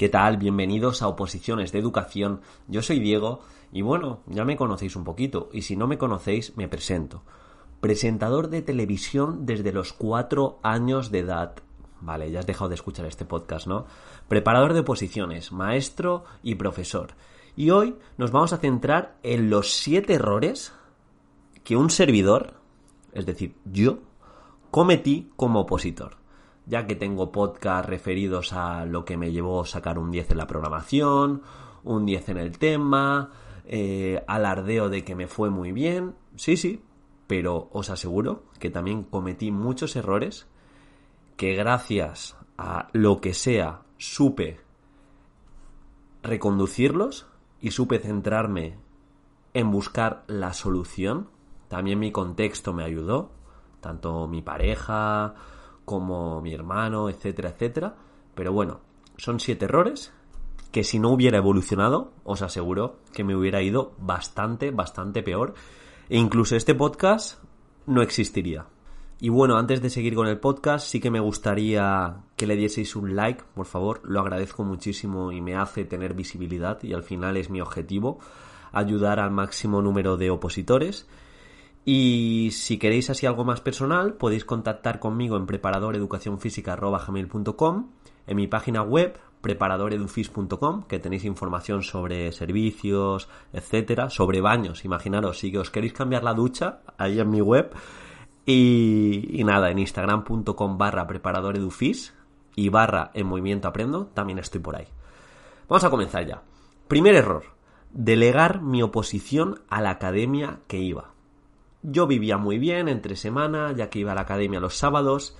¿Qué tal? Bienvenidos a Oposiciones de Educación. Yo soy Diego y bueno, ya me conocéis un poquito y si no me conocéis me presento. Presentador de televisión desde los cuatro años de edad. Vale, ya has dejado de escuchar este podcast, ¿no? Preparador de oposiciones, maestro y profesor. Y hoy nos vamos a centrar en los siete errores que un servidor, es decir, yo, cometí como opositor ya que tengo podcast referidos a lo que me llevó a sacar un 10 en la programación, un 10 en el tema, eh, alardeo de que me fue muy bien, sí, sí, pero os aseguro que también cometí muchos errores que gracias a lo que sea supe reconducirlos y supe centrarme en buscar la solución. También mi contexto me ayudó, tanto mi pareja, como mi hermano, etcétera, etcétera. Pero bueno, son siete errores que si no hubiera evolucionado, os aseguro que me hubiera ido bastante, bastante peor. E incluso este podcast no existiría. Y bueno, antes de seguir con el podcast, sí que me gustaría que le dieseis un like, por favor, lo agradezco muchísimo y me hace tener visibilidad y al final es mi objetivo, ayudar al máximo número de opositores. Y si queréis así algo más personal, podéis contactar conmigo en preparadoreducacionfísica.com, en mi página web preparadoredufis.com, que tenéis información sobre servicios, etcétera, sobre baños. Imaginaros, si os queréis cambiar la ducha, ahí en mi web. Y, nada, en instagram.com barra preparadoredufis y barra en movimiento aprendo, también estoy por ahí. Vamos a comenzar ya. Primer error, delegar mi oposición a la academia que iba. Yo vivía muy bien entre semana, ya que iba a la academia los sábados,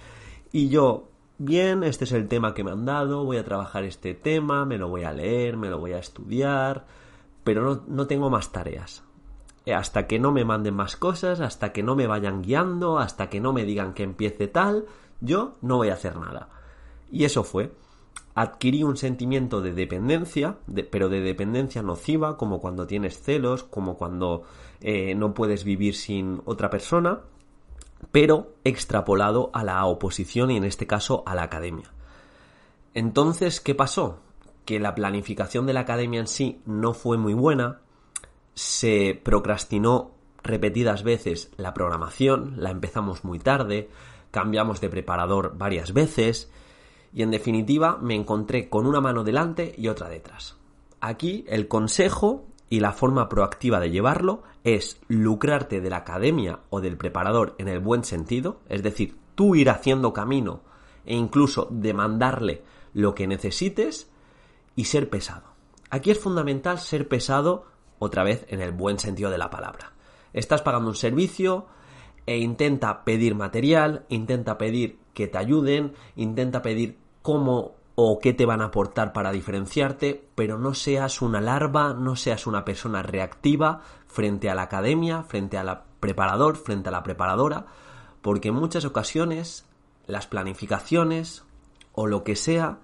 y yo, bien, este es el tema que me han dado, voy a trabajar este tema, me lo voy a leer, me lo voy a estudiar, pero no, no tengo más tareas. Eh, hasta que no me manden más cosas, hasta que no me vayan guiando, hasta que no me digan que empiece tal, yo no voy a hacer nada. Y eso fue adquirí un sentimiento de dependencia, pero de dependencia nociva, como cuando tienes celos, como cuando eh, no puedes vivir sin otra persona, pero extrapolado a la oposición y en este caso a la academia. Entonces, ¿qué pasó? Que la planificación de la academia en sí no fue muy buena, se procrastinó repetidas veces la programación, la empezamos muy tarde, cambiamos de preparador varias veces, y en definitiva me encontré con una mano delante y otra detrás. Aquí el consejo y la forma proactiva de llevarlo es lucrarte de la academia o del preparador en el buen sentido, es decir, tú ir haciendo camino e incluso demandarle lo que necesites y ser pesado. Aquí es fundamental ser pesado otra vez en el buen sentido de la palabra. Estás pagando un servicio e intenta pedir material, intenta pedir que te ayuden, intenta pedir cómo o qué te van a aportar para diferenciarte, pero no seas una larva, no seas una persona reactiva frente a la academia, frente al preparador, frente a la preparadora, porque en muchas ocasiones las planificaciones o lo que sea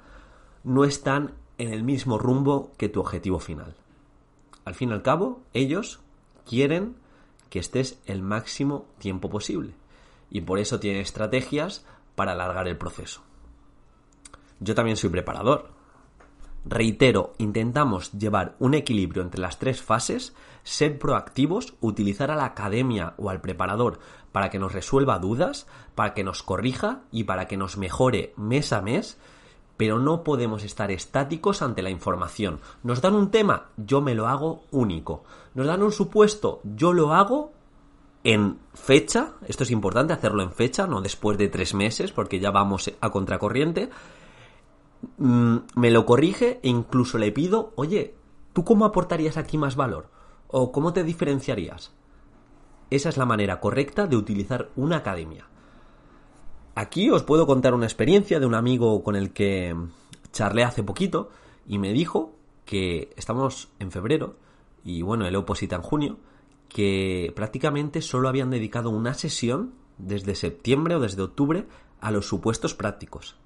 no están en el mismo rumbo que tu objetivo final. Al fin y al cabo, ellos quieren que estés el máximo tiempo posible y por eso tienen estrategias para alargar el proceso. Yo también soy preparador. Reitero, intentamos llevar un equilibrio entre las tres fases, ser proactivos, utilizar a la academia o al preparador para que nos resuelva dudas, para que nos corrija y para que nos mejore mes a mes, pero no podemos estar estáticos ante la información. Nos dan un tema, yo me lo hago único. Nos dan un supuesto, yo lo hago en fecha, esto es importante hacerlo en fecha, no después de tres meses, porque ya vamos a contracorriente, Mm, me lo corrige e incluso le pido, oye, ¿tú cómo aportarías aquí más valor? ¿O cómo te diferenciarías? Esa es la manera correcta de utilizar una academia. Aquí os puedo contar una experiencia de un amigo con el que charlé hace poquito y me dijo que estamos en febrero y bueno, el oposita en junio, que prácticamente solo habían dedicado una sesión desde septiembre o desde octubre a los supuestos prácticos.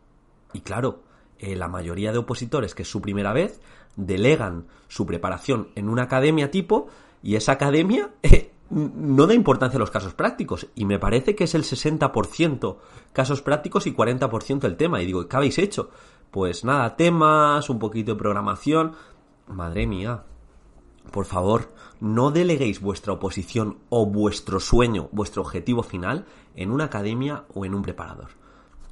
Y claro, eh, la mayoría de opositores, que es su primera vez, delegan su preparación en una academia tipo y esa academia eh, no da importancia a los casos prácticos. Y me parece que es el 60% casos prácticos y 40% el tema. Y digo, ¿qué habéis hecho? Pues nada, temas, un poquito de programación. Madre mía, por favor, no deleguéis vuestra oposición o vuestro sueño, vuestro objetivo final, en una academia o en un preparador.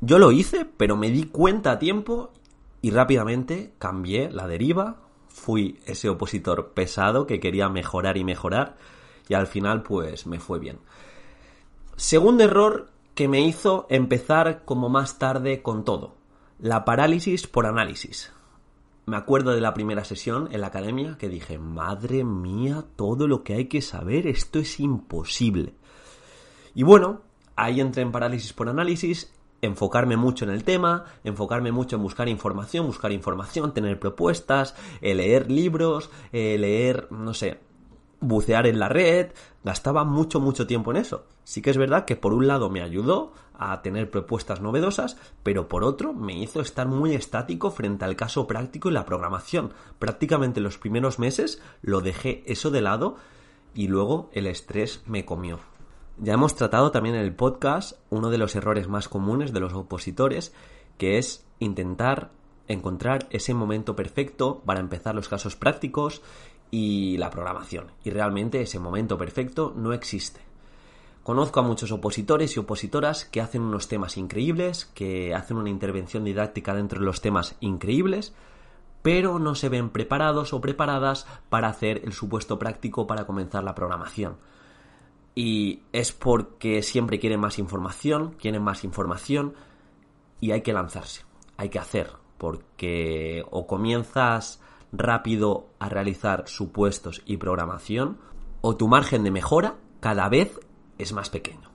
Yo lo hice, pero me di cuenta a tiempo y rápidamente cambié la deriva, fui ese opositor pesado que quería mejorar y mejorar y al final pues me fue bien. Segundo error que me hizo empezar como más tarde con todo, la parálisis por análisis. Me acuerdo de la primera sesión en la academia que dije, madre mía, todo lo que hay que saber, esto es imposible. Y bueno, ahí entré en parálisis por análisis, enfocarme mucho en el tema, enfocarme mucho en buscar información, buscar información, tener propuestas, eh, leer libros, eh, leer, no sé, bucear en la red, gastaba mucho, mucho tiempo en eso. Sí que es verdad que por un lado me ayudó a tener propuestas novedosas, pero por otro me hizo estar muy estático frente al caso práctico y la programación. Prácticamente los primeros meses lo dejé eso de lado y luego el estrés me comió. Ya hemos tratado también en el podcast uno de los errores más comunes de los opositores, que es intentar encontrar ese momento perfecto para empezar los casos prácticos y la programación. Y realmente ese momento perfecto no existe. Conozco a muchos opositores y opositoras que hacen unos temas increíbles, que hacen una intervención didáctica dentro de los temas increíbles, pero no se ven preparados o preparadas para hacer el supuesto práctico para comenzar la programación y es porque siempre quieren más información, quieren más información y hay que lanzarse, hay que hacer, porque o comienzas rápido a realizar supuestos y programación o tu margen de mejora cada vez es más pequeño.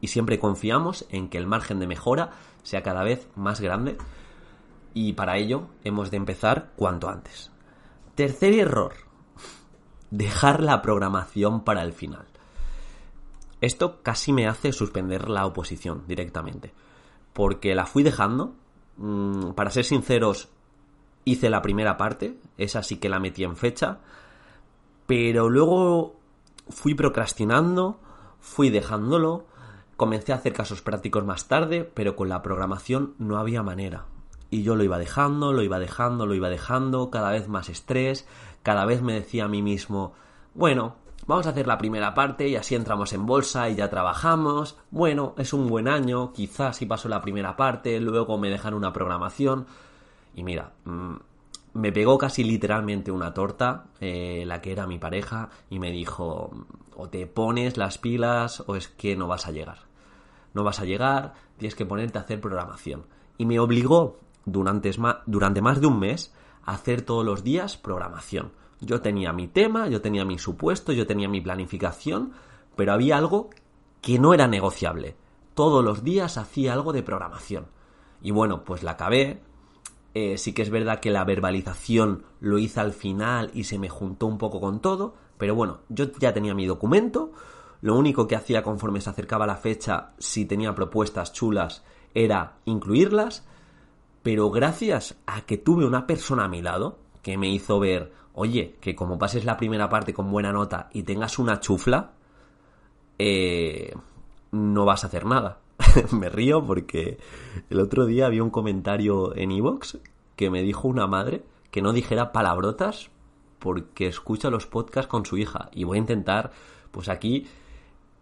Y siempre confiamos en que el margen de mejora sea cada vez más grande y para ello hemos de empezar cuanto antes. Tercer error, dejar la programación para el final. Esto casi me hace suspender la oposición directamente. Porque la fui dejando. Mm, para ser sinceros, hice la primera parte. Esa sí que la metí en fecha. Pero luego fui procrastinando. Fui dejándolo. Comencé a hacer casos prácticos más tarde. Pero con la programación no había manera. Y yo lo iba dejando, lo iba dejando, lo iba dejando. Cada vez más estrés. Cada vez me decía a mí mismo. Bueno, Vamos a hacer la primera parte y así entramos en bolsa y ya trabajamos. Bueno, es un buen año, quizás si paso la primera parte, luego me dejan una programación. Y mira, mm, me pegó casi literalmente una torta, eh, la que era mi pareja, y me dijo, o te pones las pilas o es que no vas a llegar. No vas a llegar, tienes que ponerte a hacer programación. Y me obligó durante, durante más de un mes a hacer todos los días programación yo tenía mi tema, yo tenía mi supuesto, yo tenía mi planificación, pero había algo que no era negociable. Todos los días hacía algo de programación. Y bueno, pues la acabé. Eh, sí que es verdad que la verbalización lo hice al final y se me juntó un poco con todo, pero bueno, yo ya tenía mi documento. Lo único que hacía conforme se acercaba la fecha, si tenía propuestas chulas, era incluirlas. Pero gracias a que tuve una persona a mi lado que me hizo ver, oye, que como pases la primera parte con buena nota y tengas una chufla, eh, no vas a hacer nada. me río porque el otro día había un comentario en Evox que me dijo una madre que no dijera palabrotas porque escucha los podcasts con su hija. Y voy a intentar, pues aquí,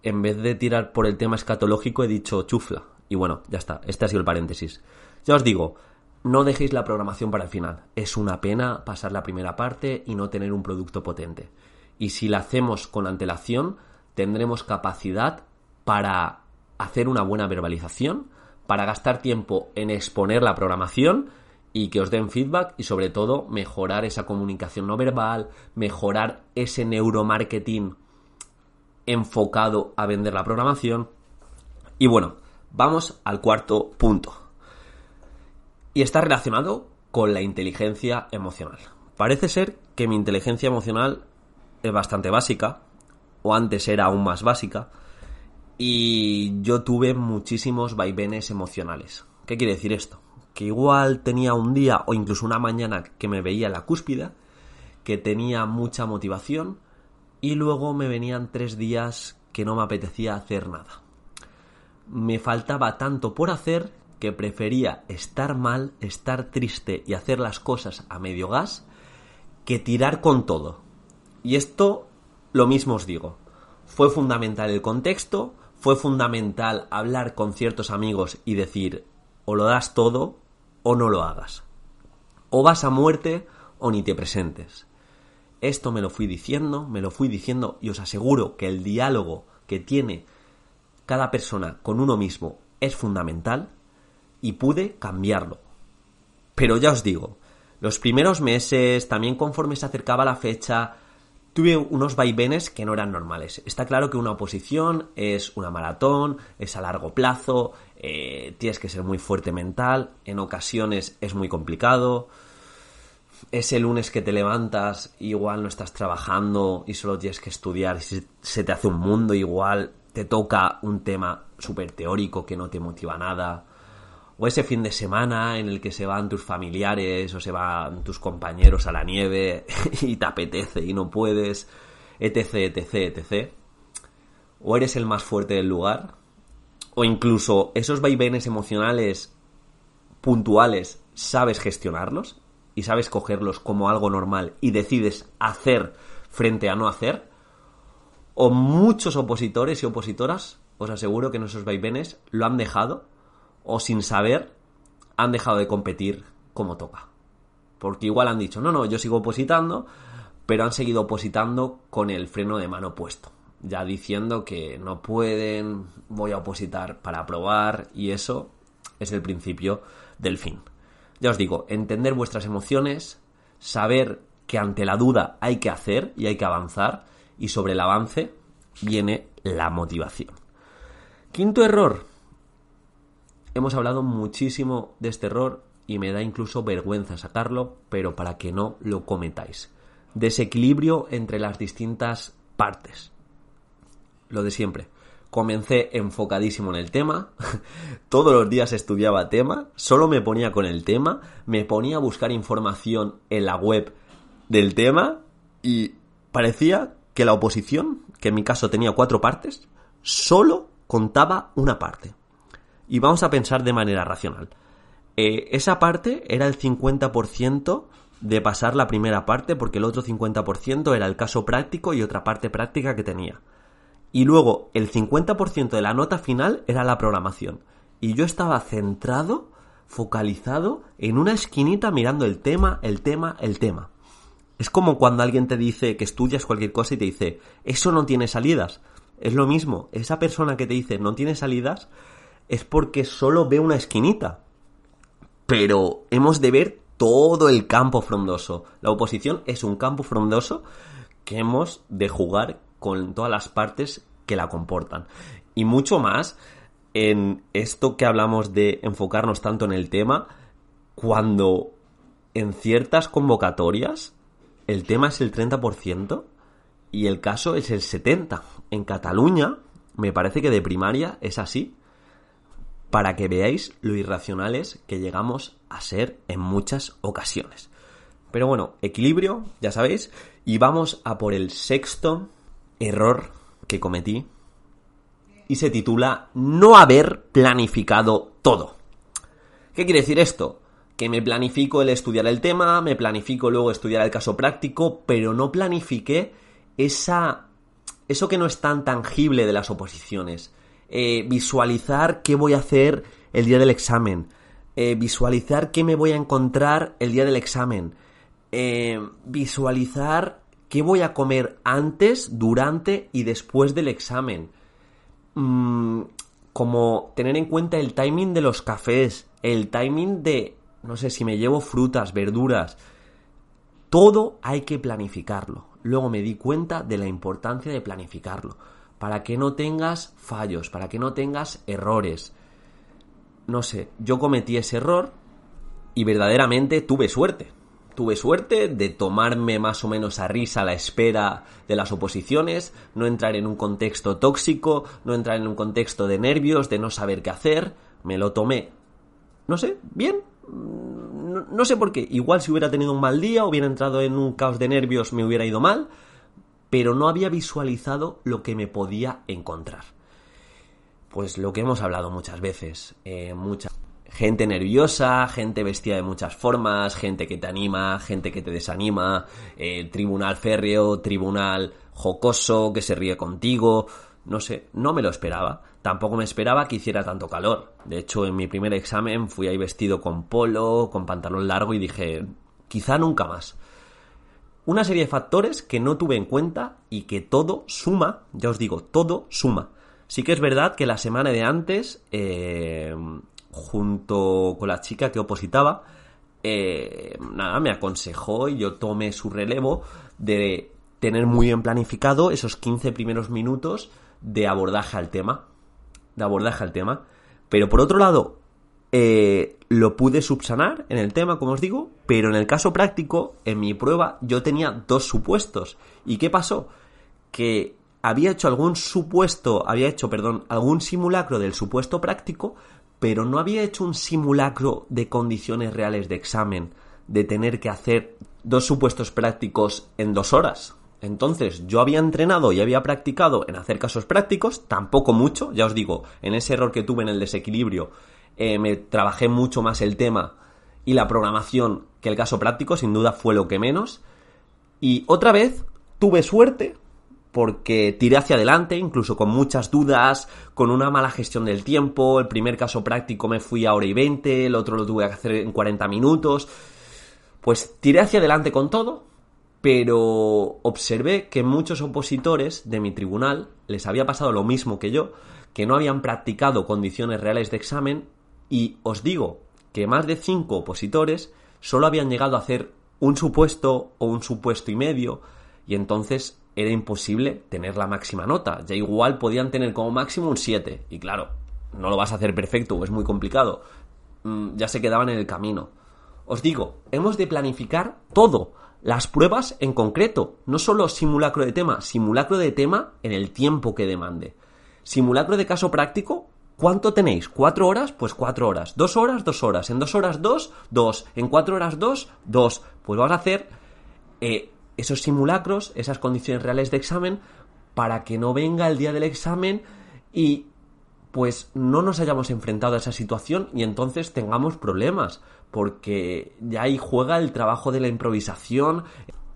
en vez de tirar por el tema escatológico, he dicho chufla. Y bueno, ya está, este ha sido el paréntesis. Ya os digo, no dejéis la programación para el final. Es una pena pasar la primera parte y no tener un producto potente. Y si la hacemos con antelación, tendremos capacidad para hacer una buena verbalización, para gastar tiempo en exponer la programación y que os den feedback y sobre todo mejorar esa comunicación no verbal, mejorar ese neuromarketing enfocado a vender la programación. Y bueno, vamos al cuarto punto. Y está relacionado con la inteligencia emocional. Parece ser que mi inteligencia emocional es bastante básica, o antes era aún más básica, y yo tuve muchísimos vaivenes emocionales. ¿Qué quiere decir esto? Que igual tenía un día o incluso una mañana que me veía la cúspida, que tenía mucha motivación, y luego me venían tres días que no me apetecía hacer nada. Me faltaba tanto por hacer que prefería estar mal, estar triste y hacer las cosas a medio gas que tirar con todo. Y esto lo mismo os digo. Fue fundamental el contexto, fue fundamental hablar con ciertos amigos y decir o lo das todo o no lo hagas. O vas a muerte o ni te presentes. Esto me lo fui diciendo, me lo fui diciendo y os aseguro que el diálogo que tiene cada persona con uno mismo es fundamental y pude cambiarlo. Pero ya os digo, los primeros meses, también conforme se acercaba la fecha, tuve unos vaivenes que no eran normales. Está claro que una oposición es una maratón, es a largo plazo, eh, tienes que ser muy fuerte mental, en ocasiones es muy complicado. Ese lunes que te levantas, igual no estás trabajando y solo tienes que estudiar, se te hace un mundo, igual te toca un tema súper teórico que no te motiva nada o ese fin de semana en el que se van tus familiares o se van tus compañeros a la nieve y te apetece y no puedes, etc, etc, etc. O eres el más fuerte del lugar, o incluso esos vaivenes emocionales puntuales sabes gestionarlos y sabes cogerlos como algo normal y decides hacer frente a no hacer, o muchos opositores y opositoras, os aseguro que en esos vaivenes lo han dejado o sin saber han dejado de competir como toca. Porque igual han dicho, no, no, yo sigo opositando, pero han seguido opositando con el freno de mano puesto. Ya diciendo que no pueden, voy a opositar para probar y eso es el principio del fin. Ya os digo, entender vuestras emociones, saber que ante la duda hay que hacer y hay que avanzar y sobre el avance viene la motivación. Quinto error, Hemos hablado muchísimo de este error y me da incluso vergüenza sacarlo, pero para que no lo cometáis. Desequilibrio entre las distintas partes. Lo de siempre. Comencé enfocadísimo en el tema, todos los días estudiaba tema, solo me ponía con el tema, me ponía a buscar información en la web del tema y parecía que la oposición, que en mi caso tenía cuatro partes, solo contaba una parte. Y vamos a pensar de manera racional. Eh, esa parte era el 50% de pasar la primera parte porque el otro 50% era el caso práctico y otra parte práctica que tenía. Y luego el 50% de la nota final era la programación. Y yo estaba centrado, focalizado en una esquinita mirando el tema, el tema, el tema. Es como cuando alguien te dice que estudias cualquier cosa y te dice, eso no tiene salidas. Es lo mismo, esa persona que te dice no tiene salidas es porque solo ve una esquinita. Pero hemos de ver todo el campo frondoso. La oposición es un campo frondoso que hemos de jugar con todas las partes que la comportan. Y mucho más en esto que hablamos de enfocarnos tanto en el tema, cuando en ciertas convocatorias el tema es el 30% y el caso es el 70%. En Cataluña, me parece que de primaria es así para que veáis lo irracionales que llegamos a ser en muchas ocasiones. Pero bueno, equilibrio, ya sabéis, y vamos a por el sexto error que cometí y se titula no haber planificado todo. ¿Qué quiere decir esto? Que me planifico el estudiar el tema, me planifico luego estudiar el caso práctico, pero no planifiqué esa eso que no es tan tangible de las oposiciones eh, visualizar qué voy a hacer el día del examen, eh, visualizar qué me voy a encontrar el día del examen, eh, visualizar qué voy a comer antes, durante y después del examen. Mm, como tener en cuenta el timing de los cafés, el timing de, no sé, si me llevo frutas, verduras. Todo hay que planificarlo. Luego me di cuenta de la importancia de planificarlo para que no tengas fallos, para que no tengas errores. No sé, yo cometí ese error y verdaderamente tuve suerte. Tuve suerte de tomarme más o menos a risa la espera de las oposiciones, no entrar en un contexto tóxico, no entrar en un contexto de nervios, de no saber qué hacer. Me lo tomé, no sé, bien. No, no sé por qué. Igual si hubiera tenido un mal día, hubiera entrado en un caos de nervios, me hubiera ido mal, pero no había visualizado lo que me podía encontrar. Pues lo que hemos hablado muchas veces, eh, mucha gente nerviosa, gente vestida de muchas formas, gente que te anima, gente que te desanima, eh, tribunal férreo, tribunal jocoso, que se ríe contigo, no sé, no me lo esperaba. Tampoco me esperaba que hiciera tanto calor. De hecho, en mi primer examen fui ahí vestido con polo, con pantalón largo y dije, quizá nunca más. Una serie de factores que no tuve en cuenta y que todo suma, ya os digo, todo suma. Sí que es verdad que la semana de antes, eh, junto con la chica que opositaba, eh, nada, me aconsejó y yo tomé su relevo de tener muy bien planificado esos 15 primeros minutos de abordaje al tema. De abordaje al tema. Pero por otro lado, eh, lo pude subsanar en el tema, como os digo, pero en el caso práctico, en mi prueba, yo tenía dos supuestos. ¿Y qué pasó? Que había hecho algún supuesto, había hecho, perdón, algún simulacro del supuesto práctico, pero no había hecho un simulacro de condiciones reales de examen, de tener que hacer dos supuestos prácticos en dos horas. Entonces, yo había entrenado y había practicado en hacer casos prácticos, tampoco mucho, ya os digo, en ese error que tuve en el desequilibrio, eh, me trabajé mucho más el tema y la programación que el caso práctico, sin duda fue lo que menos. Y otra vez tuve suerte porque tiré hacia adelante, incluso con muchas dudas, con una mala gestión del tiempo. El primer caso práctico me fui a hora y 20, el otro lo tuve que hacer en 40 minutos. Pues tiré hacia adelante con todo, pero observé que muchos opositores de mi tribunal les había pasado lo mismo que yo, que no habían practicado condiciones reales de examen y os digo que más de 5 opositores solo habían llegado a hacer un supuesto o un supuesto y medio y entonces era imposible tener la máxima nota. Ya igual podían tener como máximo un 7. Y claro, no lo vas a hacer perfecto es muy complicado. Mm, ya se quedaban en el camino. Os digo, hemos de planificar todo. Las pruebas en concreto. No solo simulacro de tema, simulacro de tema en el tiempo que demande. Simulacro de caso práctico. ¿Cuánto tenéis? ¿Cuatro horas? Pues cuatro horas. ¿Dos horas? Dos horas. ¿En dos horas dos? Dos. ¿En cuatro horas dos? Dos. Pues vamos a hacer eh, esos simulacros, esas condiciones reales de examen, para que no venga el día del examen y pues no nos hayamos enfrentado a esa situación y entonces tengamos problemas, porque ya ahí juega el trabajo de la improvisación,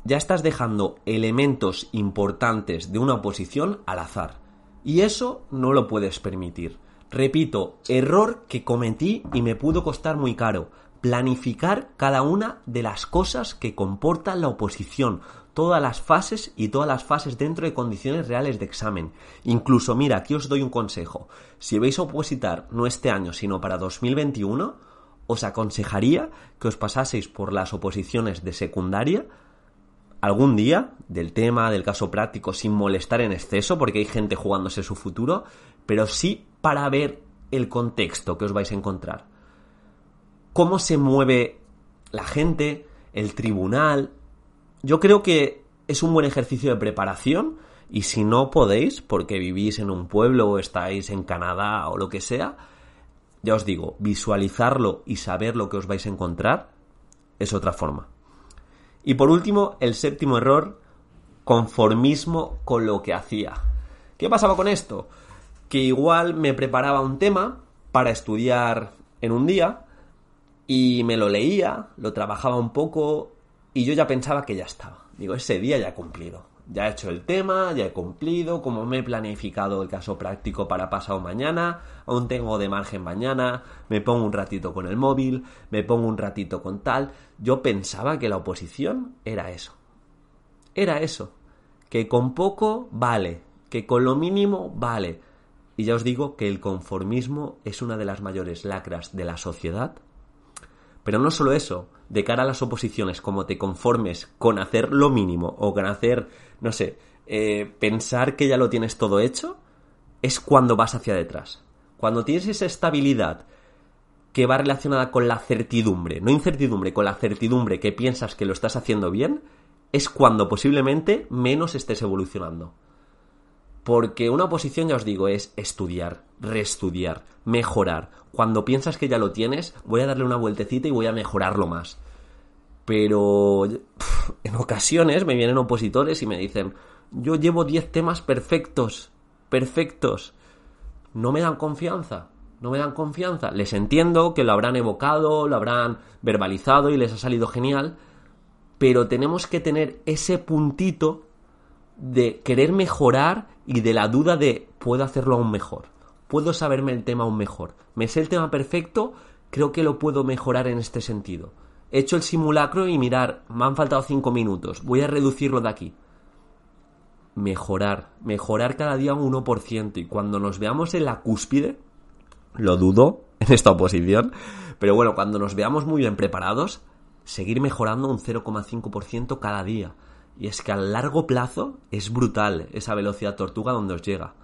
ya estás dejando elementos importantes de una oposición al azar. Y eso no lo puedes permitir. Repito, error que cometí y me pudo costar muy caro planificar cada una de las cosas que comporta la oposición, todas las fases y todas las fases dentro de condiciones reales de examen. Incluso, mira, aquí os doy un consejo. Si vais a opositar no este año, sino para 2021, os aconsejaría que os pasaseis por las oposiciones de secundaria algún día del tema, del caso práctico, sin molestar en exceso, porque hay gente jugándose su futuro, pero sí para ver el contexto que os vais a encontrar cómo se mueve la gente, el tribunal. Yo creo que es un buen ejercicio de preparación y si no podéis, porque vivís en un pueblo o estáis en Canadá o lo que sea, ya os digo, visualizarlo y saber lo que os vais a encontrar es otra forma. Y por último, el séptimo error, conformismo con lo que hacía. ¿Qué pasaba con esto? Que igual me preparaba un tema para estudiar en un día y me lo leía, lo trabajaba un poco y yo ya pensaba que ya estaba. Digo, ese día ya he cumplido. Ya he hecho el tema, ya he cumplido, como me he planificado el caso práctico para pasado mañana, aún tengo de margen mañana, me pongo un ratito con el móvil, me pongo un ratito con tal. Yo pensaba que la oposición era eso. Era eso. Que con poco vale, que con lo mínimo vale. Y ya os digo que el conformismo es una de las mayores lacras de la sociedad pero no solo eso, de cara a las oposiciones, como te conformes con hacer lo mínimo o con hacer, no sé, eh, pensar que ya lo tienes todo hecho, es cuando vas hacia detrás. Cuando tienes esa estabilidad que va relacionada con la certidumbre, no incertidumbre, con la certidumbre que piensas que lo estás haciendo bien, es cuando posiblemente menos estés evolucionando. Porque una oposición, ya os digo, es estudiar, reestudiar, mejorar. Cuando piensas que ya lo tienes, voy a darle una vueltecita y voy a mejorarlo más. Pero en ocasiones me vienen opositores y me dicen, yo llevo 10 temas perfectos, perfectos. No me dan confianza, no me dan confianza. Les entiendo que lo habrán evocado, lo habrán verbalizado y les ha salido genial, pero tenemos que tener ese puntito de querer mejorar y de la duda de puedo hacerlo aún mejor, puedo saberme el tema aún mejor, me sé el tema perfecto, creo que lo puedo mejorar en este sentido. He hecho el simulacro y mirar, me han faltado cinco minutos, voy a reducirlo de aquí. Mejorar, mejorar cada día un 1% y cuando nos veamos en la cúspide, lo dudo en esta oposición, pero bueno, cuando nos veamos muy bien preparados, seguir mejorando un 0,5% cada día. Y es que a largo plazo es brutal esa velocidad tortuga donde os llega.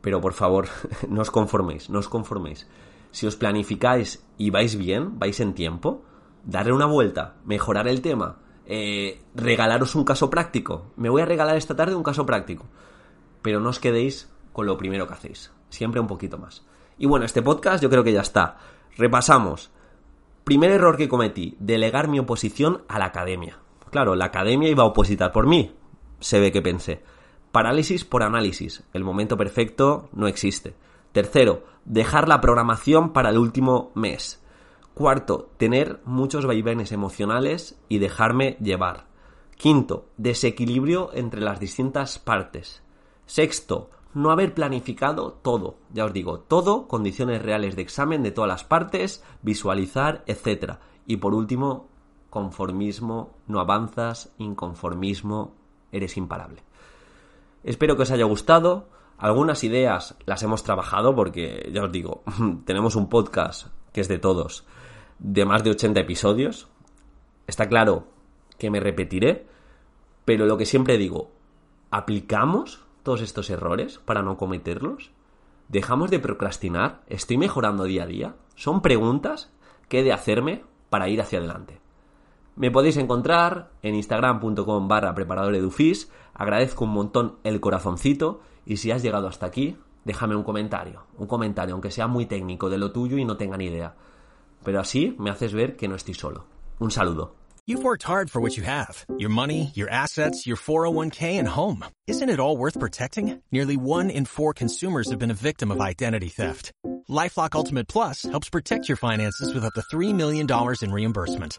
Pero por favor, no os conforméis, no os conforméis. Si os planificáis y vais bien, vais en tiempo, darle una vuelta, mejorar el tema, eh, regalaros un caso práctico. Me voy a regalar esta tarde un caso práctico. Pero no os quedéis con lo primero que hacéis. Siempre un poquito más. Y bueno, este podcast yo creo que ya está. Repasamos. Primer error que cometí, delegar mi oposición a la academia. Claro, la academia iba a opositar por mí. Se ve que pensé. Parálisis por análisis. El momento perfecto no existe. Tercero, dejar la programación para el último mes. Cuarto, tener muchos vaivenes emocionales y dejarme llevar. Quinto, desequilibrio entre las distintas partes. Sexto, no haber planificado todo. Ya os digo, todo, condiciones reales de examen de todas las partes, visualizar, etc. Y por último, conformismo, no avanzas, inconformismo, eres imparable. Espero que os haya gustado. Algunas ideas las hemos trabajado porque, ya os digo, tenemos un podcast que es de todos, de más de 80 episodios. Está claro que me repetiré, pero lo que siempre digo, ¿aplicamos todos estos errores para no cometerlos? ¿Dejamos de procrastinar? ¿Estoy mejorando día a día? Son preguntas que he de hacerme para ir hacia adelante. Me podéis encontrar en instagram.com barra preparador Agradezco un montón el corazoncito y si has llegado hasta aquí, déjame un comentario. Un comentario, aunque sea muy técnico de lo tuyo y no tenga ni idea. Pero así me haces ver que no estoy solo. Un saludo. You've worked hard for what you have. Your money, your assets, your 401k, and home. Isn't it all worth protecting? Nearly one in four consumers have been a victim of identity theft. LifeLock Ultimate Plus helps protect your finances with up to $3 million in reimbursement.